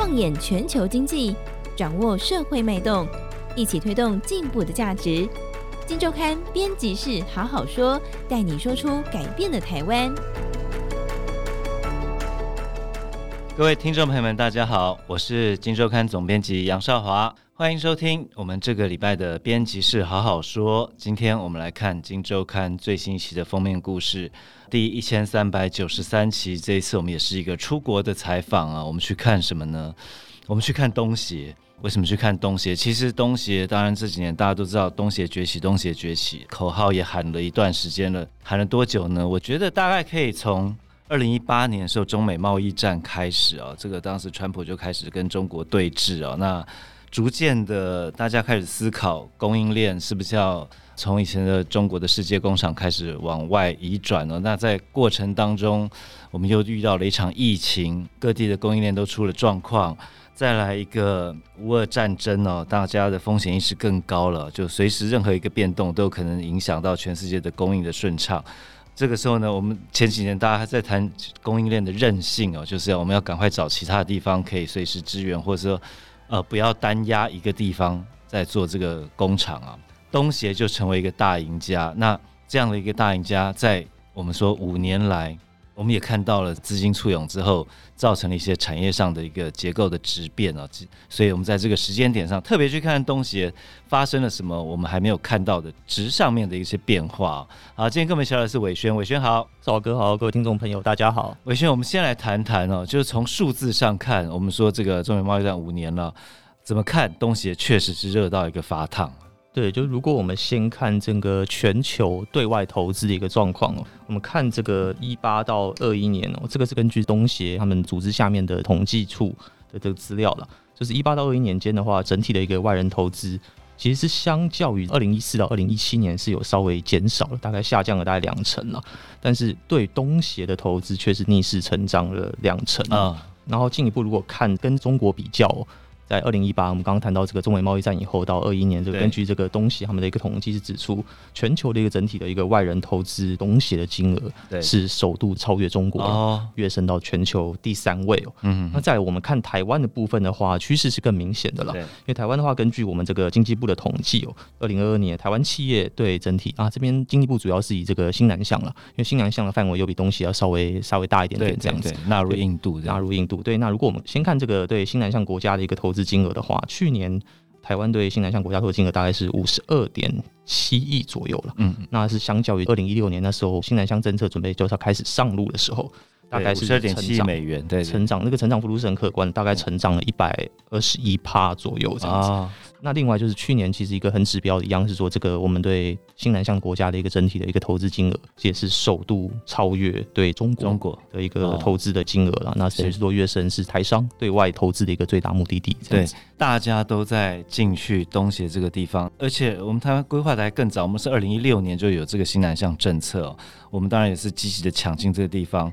放眼全球经济，掌握社会脉动，一起推动进步的价值。金周刊编辑室好好说，带你说出改变的台湾。各位听众朋友们，大家好，我是金周刊总编辑杨少华，欢迎收听我们这个礼拜的编辑室好好说。今天我们来看今周刊最新一期的封面故事，第一千三百九十三期。这一次我们也是一个出国的采访啊，我们去看什么呢？我们去看东协。为什么去看东协？其实东协当然这几年大家都知道东协崛起，东协崛起，口号也喊了一段时间了，喊了多久呢？我觉得大概可以从。二零一八年的时候，中美贸易战开始啊，这个当时川普就开始跟中国对峙啊。那逐渐的，大家开始思考供应链是不是要从以前的中国的世界工厂开始往外移转了？那在过程当中，我们又遇到了一场疫情，各地的供应链都出了状况。再来一个乌俄战争哦，大家的风险意识更高了，就随时任何一个变动都有可能影响到全世界的供应的顺畅。这个时候呢，我们前几年大家还在谈供应链的韧性哦，就是要我们要赶快找其他地方可以随时支援，或者说呃不要单压一个地方在做这个工厂啊。东协就成为一个大赢家，那这样的一个大赢家，在我们说五年来。我们也看到了资金簇涌之后，造成了一些产业上的一个结构的质变啊，所以我们在这个时间点上特别去看东协发生了什么，我们还没有看到的值上面的一些变化。好，今天跟我们聊的是伟轩，伟轩好，赵哥好，各位听众朋友大家好。伟轩，我们先来谈谈哦，就是从数字上看，我们说这个中美贸易战五年了，怎么看东协确实是热到一个发烫。对，就如果我们先看整个全球对外投资的一个状况哦，我们看这个一八到二一年哦，这个是根据东协他们组织下面的统计处的这个资料了，就是一八到二一年间的话，整体的一个外人投资其实是相较于二零一四到二零一七年是有稍微减少了，大概下降了大概两成了，但是对东协的投资却是逆势成长了两成啊，然后进一步如果看跟中国比较。在二零一八，我们刚刚谈到这个中美贸易战以后，到二一年，这个根据这个东西他们的一个统计是指出，全球的一个整体的一个外人投资东协的金额是首度超越中国，跃升到全球第三位哦。嗯，那再来我们看台湾的部分的话，趋势是更明显的了。因为台湾的话，根据我们这个经济部的统计哦，二零二二年台湾企业对整体啊这边经济部主要是以这个新南向了，因为新南向的范围又比东协要稍微稍微大一点点这样子，纳入印度，纳入印度。对，那如果我们先看这个对新南向国家的一个投资。金额的话，去年台湾对新南向国家投资金额大概是五十二点七亿左右了。嗯，那是相较于二零一六年那时候新南向政策准备就是要开始上路的时候，大概是十二点七亿美元，对，成长那个成长幅度是很可观，大概成长了一百二十一趴左右这样子。哦那另外就是去年其实一个很指标的一样是说，这个我们对新南向国家的一个整体的一个投资金额，也是首度超越对中国中国的一个投资的金额了。那谁是说跃升是台商对外投资的一个最大目的地？对，大家都在进去东协这个地方，而且我们台湾规划的还更早，我们是二零一六年就有这个新南向政策，我们当然也是积极的抢进这个地方。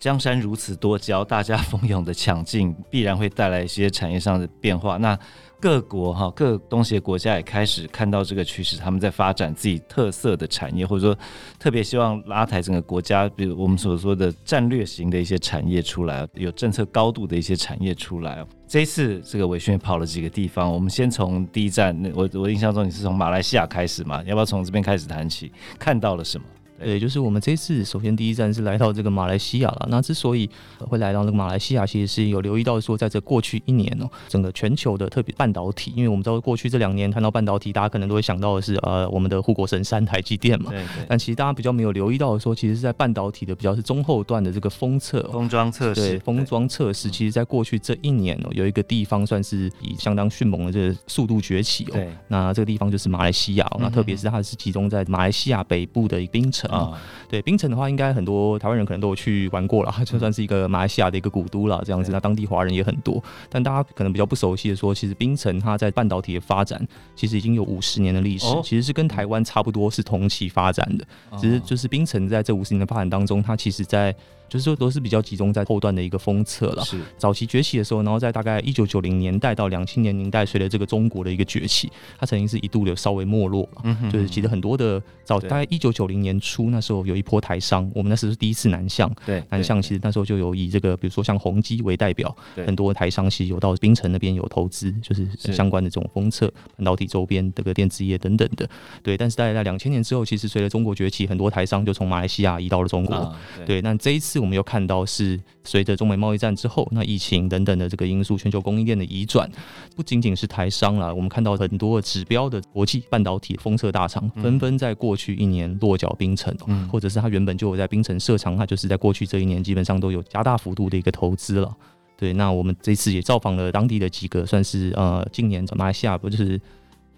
江山如此多娇，大家蜂拥的抢进，必然会带来一些产业上的变化。那各国哈，各东协国家也开始看到这个趋势，他们在发展自己特色的产业，或者说特别希望拉抬整个国家，比如我们所说的战略型的一些产业出来，有政策高度的一些产业出来。这一次这个伟轩跑了几个地方，我们先从第一站，我我印象中你是从马来西亚开始嘛？要不要从这边开始谈起？看到了什么？对，就是我们这次首先第一站是来到这个马来西亚了。那之所以会来到这个马来西亚，其实是有留意到说，在这过去一年哦，整个全球的特别半导体，因为我们知道过去这两年谈到半导体，大家可能都会想到的是呃我们的护国神山台积电嘛。对，对。但其实大家比较没有留意到的说，其实是在半导体的比较是中后段的这个封测、封装测试。对，封装测试，其实在过去这一年哦，有一个地方算是以相当迅猛的这个速度崛起哦。对。那这个地方就是马来西亚，那特别是它是集中在马来西亚北部的一个槟城啊。对。槟城的话，应该很多台湾人可能都有去玩过了，就算是一个马来西亚的一个古都了，这样子。那当地华人也很多，但大家可能比较不熟悉的说，其实槟城它在半导体的发展，其实已经有五十年的历史，其实是跟台湾差不多是同期发展的，只是就是槟城在这五十年的发展当中，它其实在就是说都是比较集中在后段的一个封测了。是早期崛起的时候，然后在大概一九九零年代到两千年年代，随着这个中国的一个崛起，它曾经是一度的稍微没落了。嗯哼，就是其实很多的早大概一九九零年初那时候有一波台商，我们那时候是第一次南向。对，南向其实那时候就有以这个比如说像宏基为代表，很多台商其实有到槟城那边有投资，就是相关的这种封测半导体周边这个电子业等等的。对，但是大概在两千年之后，其实随着中国崛起，很多台商就从马来西亚移到了中国。啊、对，那这一次我们又看到是随着中美贸易战之后，那疫情等等的这个因素，全球供应链的移转，不仅仅是台商了，我们看到很多指标的国际半导体封测大厂纷纷在过去一年落脚冰城，嗯、或者是他原本就有在冰城设厂，他就是在过去这一年基本上都有加大幅度的一个投资了。对，那我们这次也造访了当地的几个，算是呃，近年马来西亚不就是。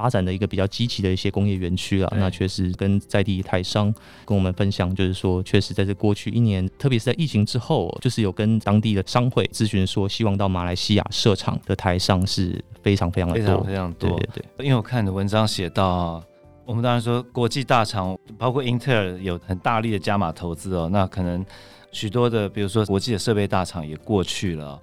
发展的一个比较积极的一些工业园区啊，那确实跟在地台商跟我们分享，就是说，确实在这过去一年，特别是在疫情之后，就是有跟当地的商会咨询说，希望到马来西亚设厂的台商是非常非常的多，非常非常多。对对对，因为我看你的文章写到，我们当然说国际大厂，包括英特尔有很大力的加码投资哦，那可能许多的，比如说国际的设备大厂也过去了，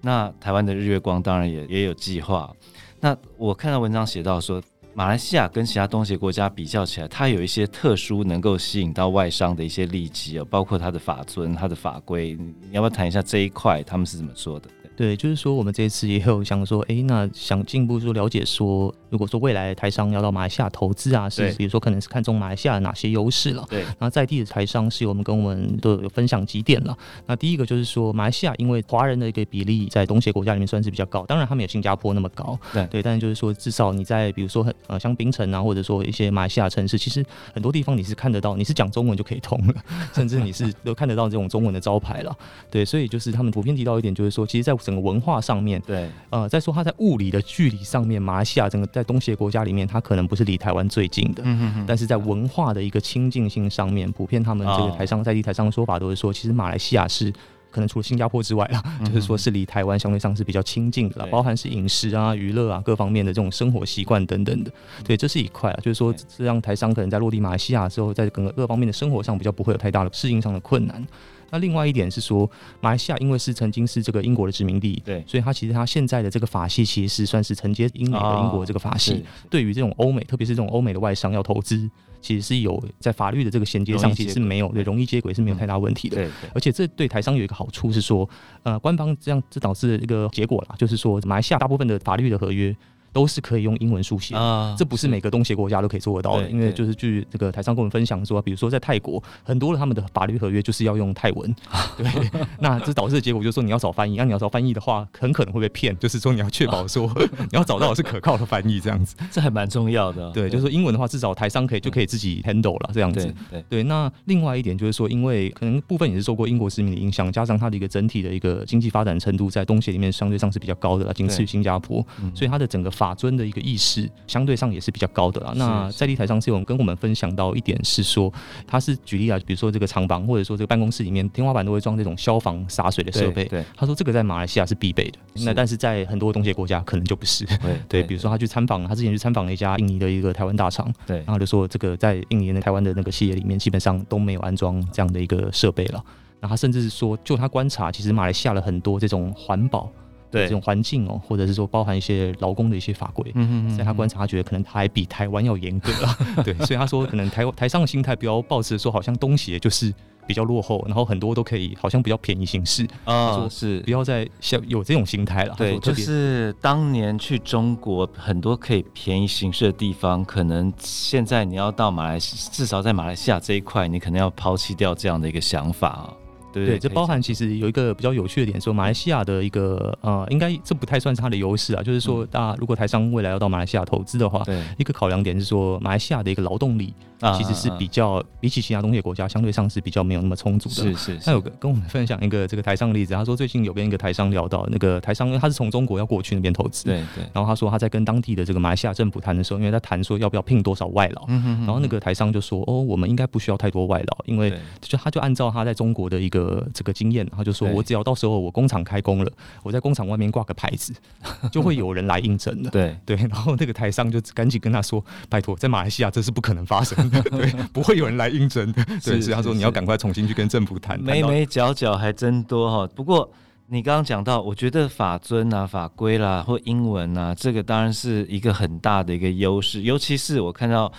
那台湾的日月光当然也也有计划。那我看到文章写到说，马来西亚跟其他东协国家比较起来，它有一些特殊能够吸引到外商的一些利基啊，包括它的法尊、它的法规，你要不要谈一下这一块？他们是怎么做的？对，就是说我们这一次也有想说，哎，那想进一步说了解说，如果说未来台商要到马来西亚投资啊，是比如说可能是看中马来西亚的哪些优势了？对，那在地的台商是我们跟我们都有分享几点了。那第一个就是说，马来西亚因为华人的一个比例在东协国家里面算是比较高，当然他们有新加坡那么高，对对，但是就是说至少你在比如说很呃像槟城啊，或者说一些马来西亚城市，其实很多地方你是看得到，你是讲中文就可以通了，甚至你是都看得到这种中文的招牌了。对，所以就是他们普遍提到一点，就是说，其实，在整个文化上面，对，呃，再说它在物理的距离上面，马来西亚整个在东协国家里面，它可能不是离台湾最近的，嗯哼哼，但是在文化的一个亲近性上面，普遍他们这个台商在地台上的说法都是说，其实马来西亚是可能除了新加坡之外啦，就是说是离台湾相对上是比较亲近的啦，包含是饮食啊、娱乐啊各方面的这种生活习惯等等的，对，这是一块啊，就是说这让台商可能在落地马来西亚之后，在整个各方面的生活上比较不会有太大的适应上的困难。那另外一点是说，马来西亚因为是曾经是这个英国的殖民地，对，所以它其实它现在的这个法系其实是算是承接英美和英国的这个法系，哦、对于这种欧美，特别是这种欧美的外商要投资，其实是有在法律的这个衔接上其实是没有对容易接轨是没有太大问题的。嗯、对，对，而且这对台商有一个好处是说，呃，官方这样这导致的一个结果啦，就是说马来西亚大部分的法律的合约。都是可以用英文书写啊，这不是每个东协国家都可以做得到的。因为就是据这个台商跟我们分享说，比如说在泰国，很多的他们的法律合约就是要用泰文，对，那这导致的结果就是说你要找翻译，那你要找翻译的话，很可能会被骗，就是说你要确保说 你要找到的是可靠的翻译，这样子，这还蛮重要的。对，就是说英文的话，至少台商可以就可以自己 handle 了，这样子。对对。那另外一点就是说，因为可能部分也是受过英国殖民的影响，加上它的一个整体的一个经济发展程度，在东协里面相对上是比较高的了，仅次于新加坡，所以它的整个法遵的一个意识。相对上也是比较高的啦。那在地台上是有跟我们分享到一点是说，他是举例啊，比如说这个厂房或者说这个办公室里面天花板都会装这种消防洒水的设备。对，他说这个在马来西亚是必备的。那但是在很多东协国家可能就不是。对，比如说他去参访，他之前去参访了一家印尼的一个台湾大厂。对，然后就说这个在印尼的台湾的那个企业里面，基本上都没有安装这样的一个设备了。那他甚至是说，就他观察，其实马来西亚的很多这种环保。对这种环境哦，或者是说包含一些劳工的一些法规，嗯嗯，在他观察，他觉得可能他还比台湾要严格啊。对，所以他说可能台台上的心态比较抱持说，好像东协就是比较落后，然后很多都可以好像比较便宜行事啊，说是不要再像有这种心态了。对，就是当年去中国很多可以便宜行事的地方，可能现在你要到马来西至少在马来西亚这一块，你可能要抛弃掉这样的一个想法啊。对，这包含其实有一个比较有趣的点，说马来西亚的一个呃，应该这不太算是它的优势啊，就是说，大家如果台商未来要到马来西亚投资的话，对，一个考量点是说，马来西亚的一个劳动力其实是比较比起其他东协国家相对上是比较没有那么充足的。是是。他有个跟我们分享一个这个台商的例子，他说最近有跟一个台商聊到，那个台商他是从中国要过去那边投资，对对。然后他说他在跟当地的这个马来西亚政府谈的时候，因为他谈说要不要聘多少外劳，然后那个台商就说哦，我们应该不需要太多外劳，因为就他就按照他在中国的一个。个这个经验，他就说我只要到时候我工厂开工了，我在工厂外面挂个牌子，就会有人来应征的。对 对，然后那个台商就赶紧跟他说：“拜托，在马来西亚这是不可能发生的，对，不会有人来应征的。”对，所以他说你要赶快重新去跟政府谈。眉眉角角还真多哈。不过你刚刚讲到，我觉得法尊啊、法规啦或英文啊，这个当然是一个很大的一个优势，尤其是我看到。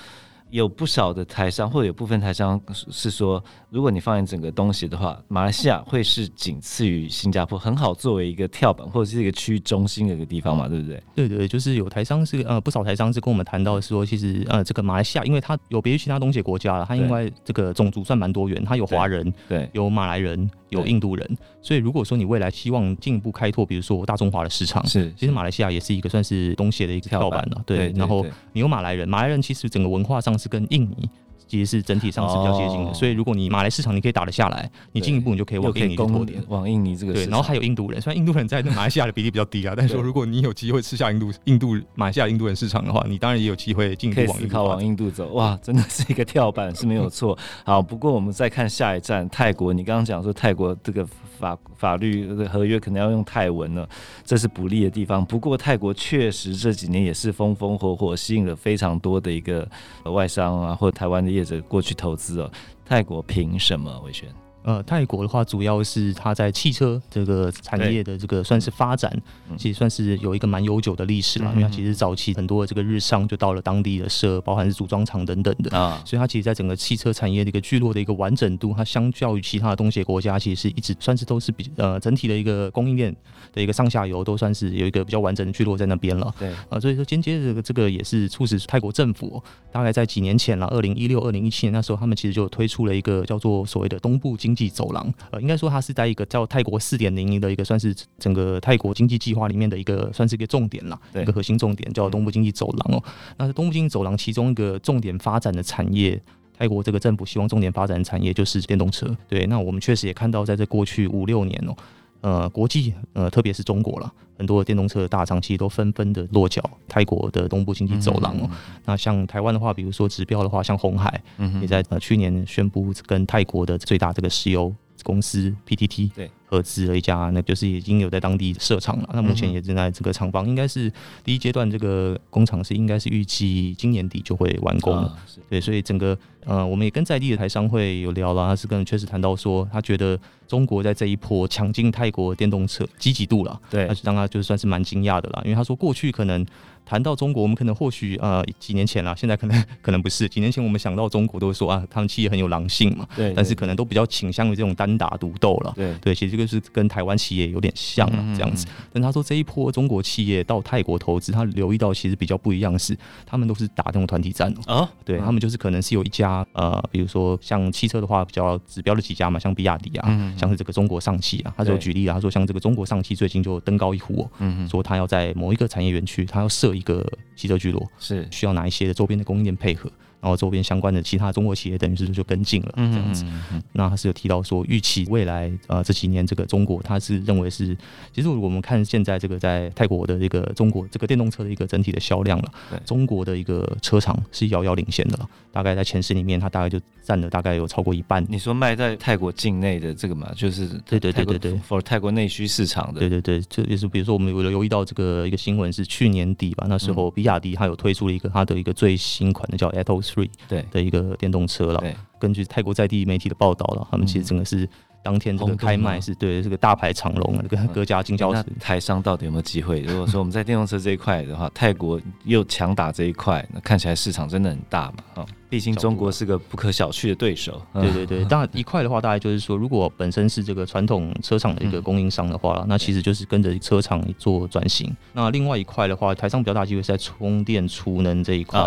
有不少的台商，或者有部分台商是说，如果你放眼整个东西的话，马来西亚会是仅次于新加坡，很好作为一个跳板或者是一个区域中心的一个地方嘛，对不对？对对，就是有台商是呃不少台商是跟我们谈到说，其实呃这个马来西亚，因为它有别于其他东协国家了，它因为这个种族算蛮多元，它有华人，对，有马来人，有印度人，所以如果说你未来希望进一步开拓，比如说大中华的市场，是，其实马来西亚也是一个算是东协的一个跳板了，对，然后你有马来人，马来人其实整个文化上是跟印尼。其实是整体上是比较接近的，所以如果你马来市场你可以打得下来，你进一步你就可以往印尼拓点，往印尼这个对，然后还有印度人，虽然印度人在马来西亚的比例比较低啊，但是说如果你有机会吃下印度印度马来西亚印度人市场的话，你当然也有机会进一步往印度往印度走。哇，真的是一个跳板是没有错。好，不过我们再看下一站泰国，你刚刚讲说泰国这个法法律的合约可能要用泰文了，这是不利的地方。不过泰国确实这几年也是风风火火，吸引了非常多的一个外商啊，或者台湾的业者过去投。资哦，泰国凭什么？维权？呃，泰国的话，主要是它在汽车这个产业的这个算是发展，其实算是有一个蛮悠久的历史了。因为它其实早期很多的这个日商就到了当地的设，包含是组装厂等等的啊，所以它其实在整个汽车产业的一个聚落的一个完整度，它相较于其他的东协国家，其实是一直算是都是比呃整体的一个供应链的一个上下游都算是有一个比较完整的聚落在那边了。对啊，所以说间接的这个这个也是促使泰国政府大概在几年前了，二零一六、二零一七年那时候，他们其实就推出了一个叫做所谓的东部经济走廊。呃应该说，它是在一个叫泰国四点零的一个算是整个泰国经济计划里面的一个算是一个重点啦，一个核心重点叫东部经济走廊哦。那是东部经济走廊其中一个重点发展的产业，泰国这个政府希望重点发展的产业就是电动车。对，那我们确实也看到，在这过去五六年哦，呃，国际呃，特别是中国了，很多电动车的大厂其实都纷纷的落脚泰国的东部经济走廊哦。那像台湾的话，比如说指标的话，像红海，也在呃去年宣布跟泰国的最大这个石油。公司 PTT 对合资了一家，那就是已经有在当地设厂了。那目前也正在这个厂房，应该是第一阶段这个工厂是应该是预计今年底就会完工了。对，所以整个呃，我们也跟在地的台商会有聊了，他是跟确实谈到说，他觉得中国在这一波抢进泰国电动车积极度了，对，让他就算是蛮惊讶的啦，因为他说过去可能。谈到中国，我们可能或许呃几年前啦，现在可能 可能不是。几年前我们想到中国，都会说啊，他们企业很有狼性嘛。对。但是可能都比较倾向于这种单打独斗了。对。对，其实这个是跟台湾企业有点像了这样子。但他说这一波中国企业到泰国投资，他留意到其实比较不一样的是，他们都是打这种团体战哦。对，他们就是可能是有一家呃，比如说像汽车的话，比较指标的几家嘛，像比亚迪啊，像是这个中国上汽啊，他就举例啊，他说像这个中国上汽最近就登高一呼，嗯，说他要在某一个产业园区，他要设一个汽车。聚落是。需要哪一些的周边的供应链配合，然后周边相关的其他中国企业等于是就跟进了这样子。那他是有提到说，预期未来呃这几年这个中国，他是认为是，其实我们看现在这个在泰国的这个中国这个电动车的一个整体的销量了，中国的一个车厂是遥遥领先的了，大概在前十里面，它大概就占了大概有超过一半。你说卖在泰国境内的这个嘛，就是对对对对对，for 泰国内需市场的，对对对，这也是比如说我们有留意到这个一个新闻是去年底吧，那时候比亚迪它有推出了一个它的一个最新款的叫 Atto Three 对的一个电动车了。根据泰国在地媒体的报道了，他们其实整个是。当天这个开卖是对这个大排长龙啊，这个各家经销商。台商到底有没有机会？如果说我们在电动车这一块的话，泰国又强打这一块，那看起来市场真的很大嘛？啊，毕竟中国是个不可小觑的对手。对对对，当然一块的话，大概就是说，如果本身是这个传统车厂的一个供应商的话，那其实就是跟着车厂做转型。那另外一块的话，台商比较大机会是在充电储能这一块。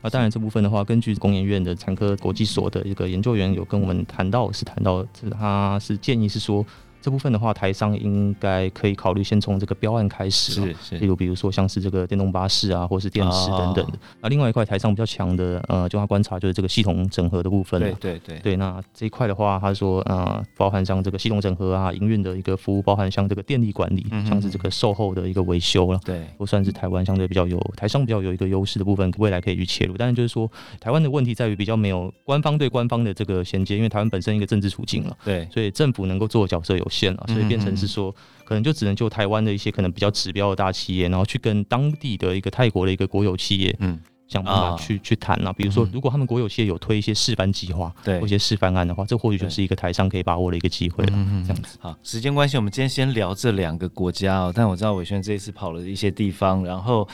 那当然这部分的话，根据工研院的产科国际所的一个研究员有跟我们谈到，是谈到是他。是建议是说，这部分的话，台商应该可以考虑先从这个标案开始，是是，例如比如说像是这个电动巴士啊，或是电池等等的。那、哦、另外一块台商比较强的，呃，就他观察就是这个系统整合的部分。对对对对，那这一块的话，他说呃，包含像这个系统整合啊，营运的一个服务，包含像这个电力管理，嗯、像是这个售后的一个维修了，对，都算是台湾相对比较有台商比较有一个优势的部分，未来可以去切入。但是就是说，台湾的问题在于比较没有官方对官方的这个衔接，因为台湾本身一个政治处境了，对，所以政府能够做的角色有限了，所以变成是说，可能就只能就台湾的一些可能比较指标的大企业，然后去跟当地的一个泰国的一个国有企业，嗯，想办法去、哦、去谈啊。比如说，如果他们国有企业有推一些示范计划，对，或一些示范案的话，这或许就是一个台商可以把握的一个机会了。嗯，这样子。好，时间关系，我们今天先聊这两个国家哦。但我知道伟轩这一次跑了一些地方，然后。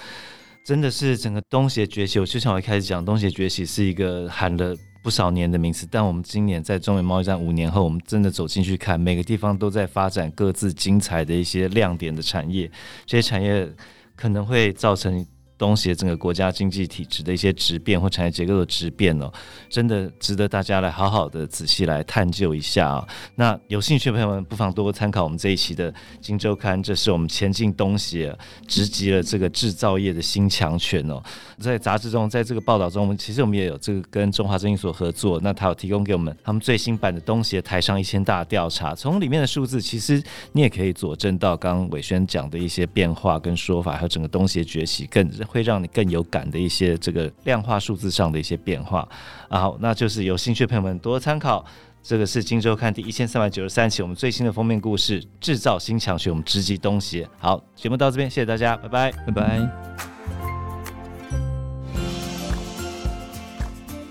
真的是整个东协崛起，我就像我一开始讲，东协崛起是一个喊了不少年的名词，但我们今年在中美贸易战五年后，我们真的走进去看，每个地方都在发展各自精彩的一些亮点的产业，这些产业可能会造成。东协整个国家经济体制的一些质变或产业结构的质变哦，真的值得大家来好好的仔细来探究一下啊、那有兴趣的朋友们不妨多多参考我们这一期的《今周刊》，这是我们前进东协直击了这个制造业的新强权哦。在杂志中，在这个报道中，我们其实我们也有这个跟中华征信所合作，那他有提供给我们他们最新版的东协台商一千大调查，从里面的数字，其实你也可以佐证到刚刚玮轩讲的一些变化跟说法，还有整个东协崛起更。会让你更有感的一些这个量化数字上的一些变化啊，好，那就是有兴趣的朋友们多参考。这个是《金周刊》第一千三百九十三期我们最新的封面故事——制造新强权，我们直击东协。好，节目到这边，谢谢大家，拜拜，拜拜。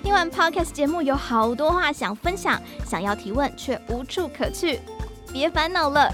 听完 Podcast 节目，有好多话想分享，想要提问却无处可去，别烦恼了。